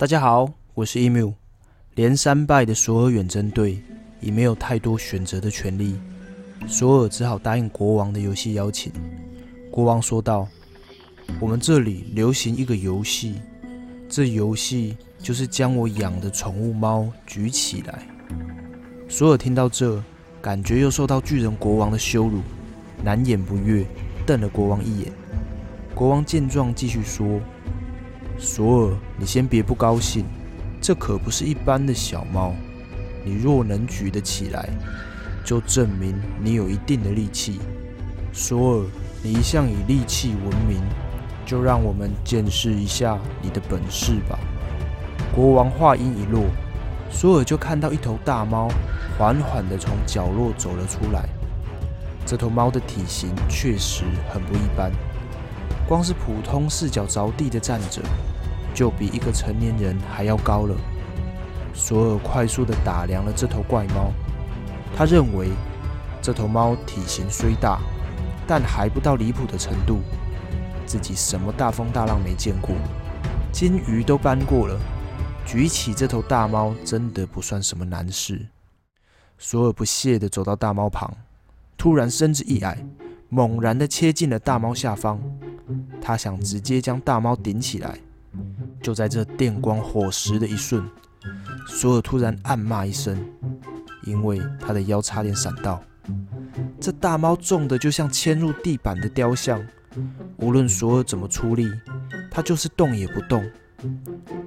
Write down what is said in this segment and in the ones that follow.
大家好，我是 emu。连三败的索尔远征队已没有太多选择的权利，索尔只好答应国王的游戏邀请。国王说道：“我们这里流行一个游戏，这游戏就是将我养的宠物猫举起来。”索尔听到这，感觉又受到巨人国王的羞辱，难掩不悦，瞪了国王一眼。国王见状，继续说。索尔，你先别不高兴，这可不是一般的小猫。你若能举得起来，就证明你有一定的力气。索尔，你一向以力气闻名，就让我们见识一下你的本事吧。国王话音一落，索尔就看到一头大猫缓缓地从角落走了出来。这头猫的体型确实很不一般。光是普通四脚着地的站着，就比一个成年人还要高了。索尔快速地打量了这头怪猫，他认为这头猫体型虽大，但还不到离谱的程度。自己什么大风大浪没见过，金鱼都搬过了，举起这头大猫真的不算什么难事。索尔不屑地走到大猫旁，突然身子一矮，猛然地切进了大猫下方。他想直接将大猫顶起来，就在这电光火石的一瞬，索尔突然暗骂一声，因为他的腰差点闪到。这大猫重的就像嵌入地板的雕像，无论索尔怎么出力，它就是动也不动。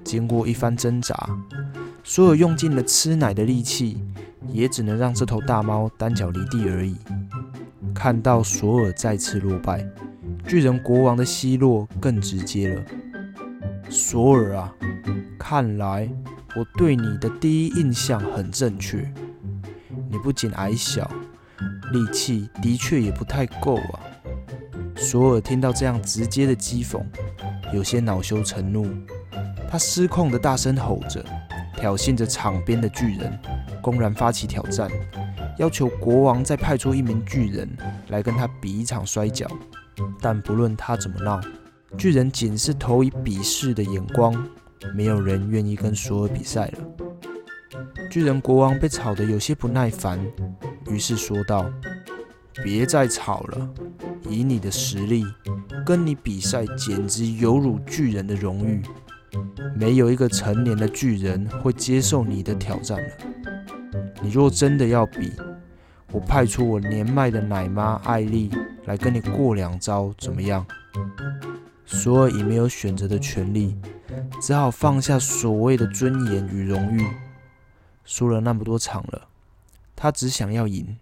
经过一番挣扎，索尔用尽了吃奶的力气，也只能让这头大猫单脚离地而已。看到索尔再次落败。巨人国王的奚落更直接了。索尔啊，看来我对你的第一印象很正确。你不仅矮小，力气的确也不太够啊。索尔听到这样直接的讥讽，有些恼羞成怒，他失控的大声吼着，挑衅着场边的巨人，公然发起挑战，要求国王再派出一名巨人来跟他比一场摔跤。但不论他怎么闹，巨人仅是投以鄙视的眼光，没有人愿意跟索尔比赛了。巨人国王被吵得有些不耐烦，于是说道：“别再吵了，以你的实力，跟你比赛简直有辱巨人的荣誉。没有一个成年的巨人会接受你的挑战了。你若真的要比，我派出我年迈的奶妈艾丽。”来跟你过两招怎么样？索尔已没有选择的权利，只好放下所谓的尊严与荣誉。输了那么多场了，他只想要赢，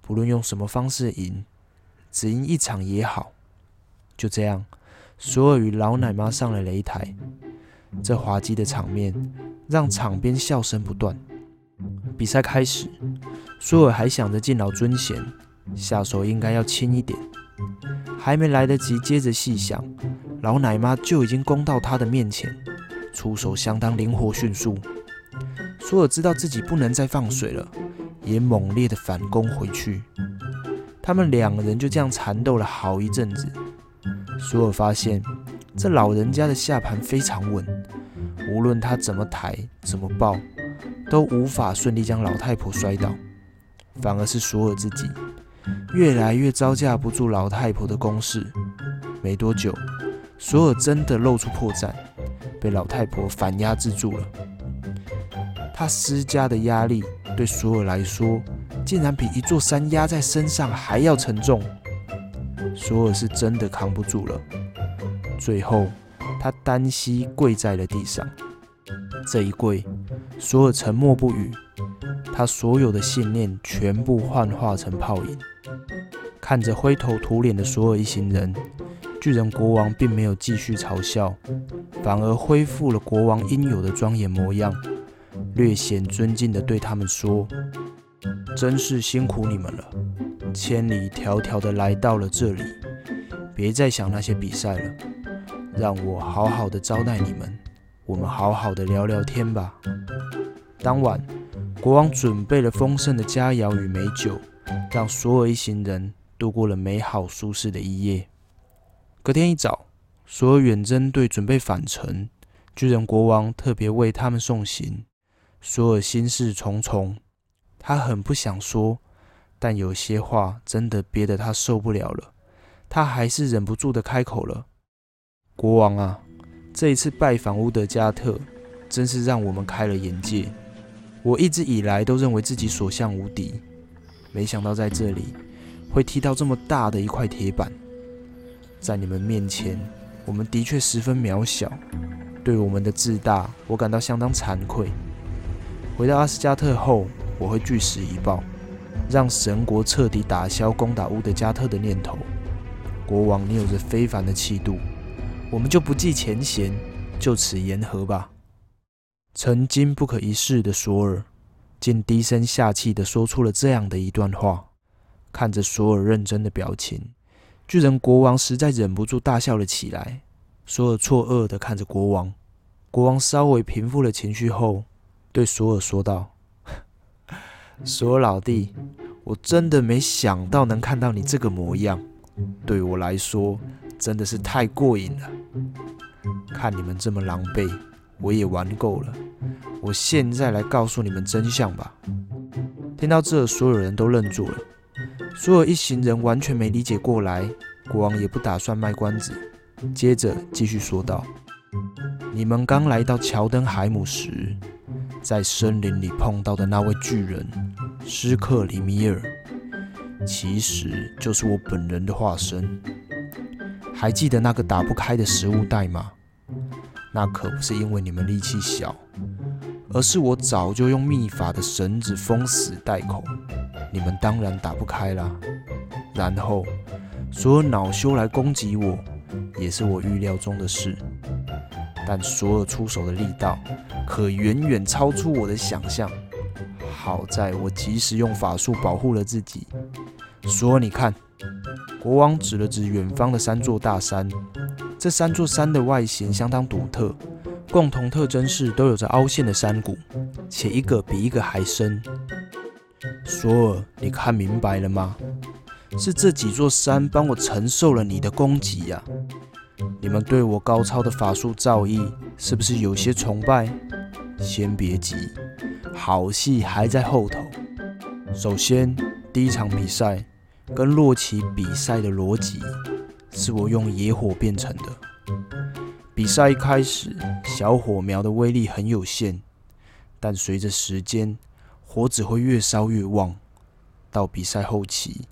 不论用什么方式赢，只赢一场也好。就这样，索尔与老奶妈上了擂台。这滑稽的场面让场边笑声不断。比赛开始，索尔还想着敬老尊贤。下手应该要轻一点，还没来得及接着细想，老奶妈就已经攻到他的面前，出手相当灵活迅速。索尔知道自己不能再放水了，也猛烈的反攻回去。他们两个人就这样缠斗了好一阵子。索尔发现这老人家的下盘非常稳，无论他怎么抬怎么抱，都无法顺利将老太婆摔倒，反而是索尔自己。越来越招架不住老太婆的攻势，没多久，索尔真的露出破绽，被老太婆反压制住了。他施加的压力对索尔来说，竟然比一座山压在身上还要沉重。索尔是真的扛不住了，最后他单膝跪在了地上。这一跪，索尔沉默不语。他所有的信念全部幻化成泡影。看着灰头土脸的索尔一行人，巨人国王并没有继续嘲笑，反而恢复了国王应有的庄严模样，略显尊敬地对他们说：“真是辛苦你们了，千里迢迢地来到了这里，别再想那些比赛了，让我好好的招待你们，我们好好的聊聊天吧。”当晚。国王准备了丰盛的佳肴与美酒，让索尔一行人度过了美好舒适的一夜。隔天一早，索尔远征队准备返程，巨人国王特别为他们送行。索尔心事重重，他很不想说，但有些话真的憋得他受不了了。他还是忍不住的开口了：“国王啊，这一次拜访乌德加特，真是让我们开了眼界。我一直以来都认为自己所向无敌，没想到在这里会踢到这么大的一块铁板。在你们面前，我们的确十分渺小。对我们的自大，我感到相当惭愧。”回到阿斯加特后，我会据实以报，让神国彻底打消攻打乌德加特的念头。国王，你有着非凡的气度，我们就不计前嫌，就此言和吧。曾经不可一世的索尔，竟低声下气地说出了这样的一段话。看着索尔认真的表情，巨人国王实在忍不住大笑了起来。索尔错愕地看着国王，国王稍微平复了情绪后。对索尔说道：“索尔老弟，我真的没想到能看到你这个模样，对我来说真的是太过瘾了。看你们这么狼狈，我也玩够了。我现在来告诉你们真相吧。”听到这，所有人都愣住了。索尔一行人完全没理解过来，国王也不打算卖关子，接着继续说道：“你们刚来到乔登海姆时。”在森林里碰到的那位巨人斯克里米尔，其实就是我本人的化身。还记得那个打不开的食物袋吗？那可不是因为你们力气小，而是我早就用秘法的绳子封死袋口，你们当然打不开啦。然后，所有恼羞来攻击我，也是我预料中的事。但索尔出手的力道可远远超出我的想象。好在我及时用法术保护了自己。索尔，你看，国王指了指远方的三座大山。这三座山的外形相当独特，共同特征是都有着凹陷的山谷，且一个比一个还深。索尔，你看明白了吗？是这几座山帮我承受了你的攻击呀。你们对我高超的法术造诣是不是有些崇拜？先别急，好戏还在后头。首先，第一场比赛跟洛奇比赛的逻辑是我用野火变成的。比赛一开始，小火苗的威力很有限，但随着时间，火只会越烧越旺。到比赛后期，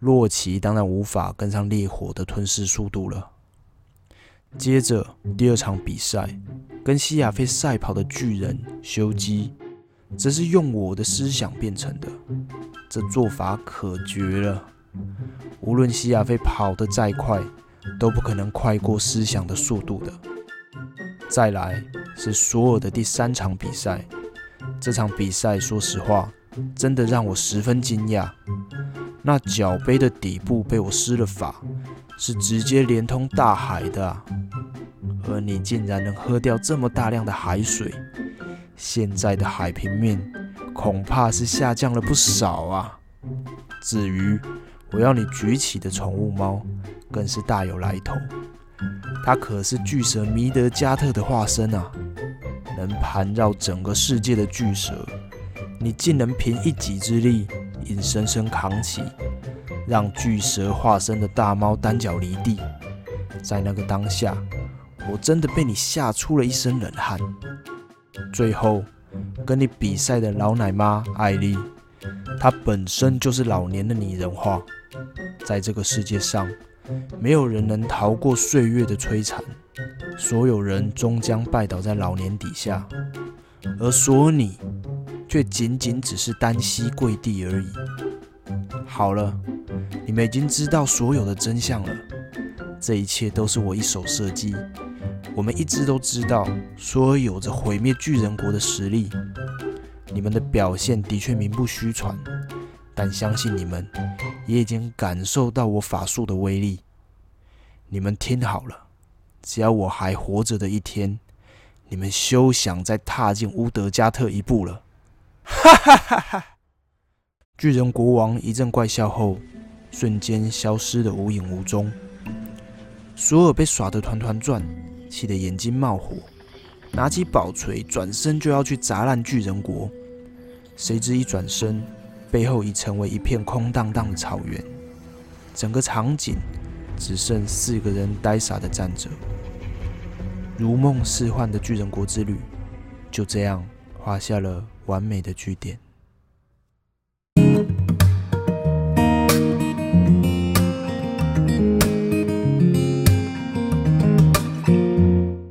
洛奇当然无法跟上烈火的吞噬速度了。接着第二场比赛，跟西亚菲赛跑的巨人修基，则是用我的思想变成的。这做法可绝了，无论西亚菲跑得再快，都不可能快过思想的速度的。再来是所有的第三场比赛，这场比赛说实话，真的让我十分惊讶。那脚杯的底部被我施了法，是直接连通大海的！而你竟然能喝掉这么大量的海水，现在的海平面恐怕是下降了不少啊！至于我要你举起的宠物猫，更是大有来头，它可是巨蛇弥德加特的化身啊！能盘绕整个世界的巨蛇，你竟能凭一己之力硬生生扛起，让巨蛇化身的大猫单脚离地，在那个当下。我真的被你吓出了一身冷汗。最后，跟你比赛的老奶妈艾丽，她本身就是老年的拟人化。在这个世界上，没有人能逃过岁月的摧残，所有人终将拜倒在老年底下，而索你，却仅仅只是单膝跪地而已。好了，你们已经知道所有的真相了。这一切都是我一手设计。我们一直都知道，索尔有着毁灭巨人国的实力。你们的表现的确名不虚传，但相信你们也已经感受到我法术的威力。你们听好了，只要我还活着的一天，你们休想再踏进乌德加特一步了！哈哈哈哈！巨人国王一阵怪笑后，瞬间消失得无影无踪。索尔被耍得团团转。气得眼睛冒火，拿起宝锤，转身就要去砸烂巨人国。谁知一转身，背后已成为一片空荡荡的草原，整个场景只剩四个人呆傻的站着。如梦似幻的巨人国之旅，就这样画下了完美的句点。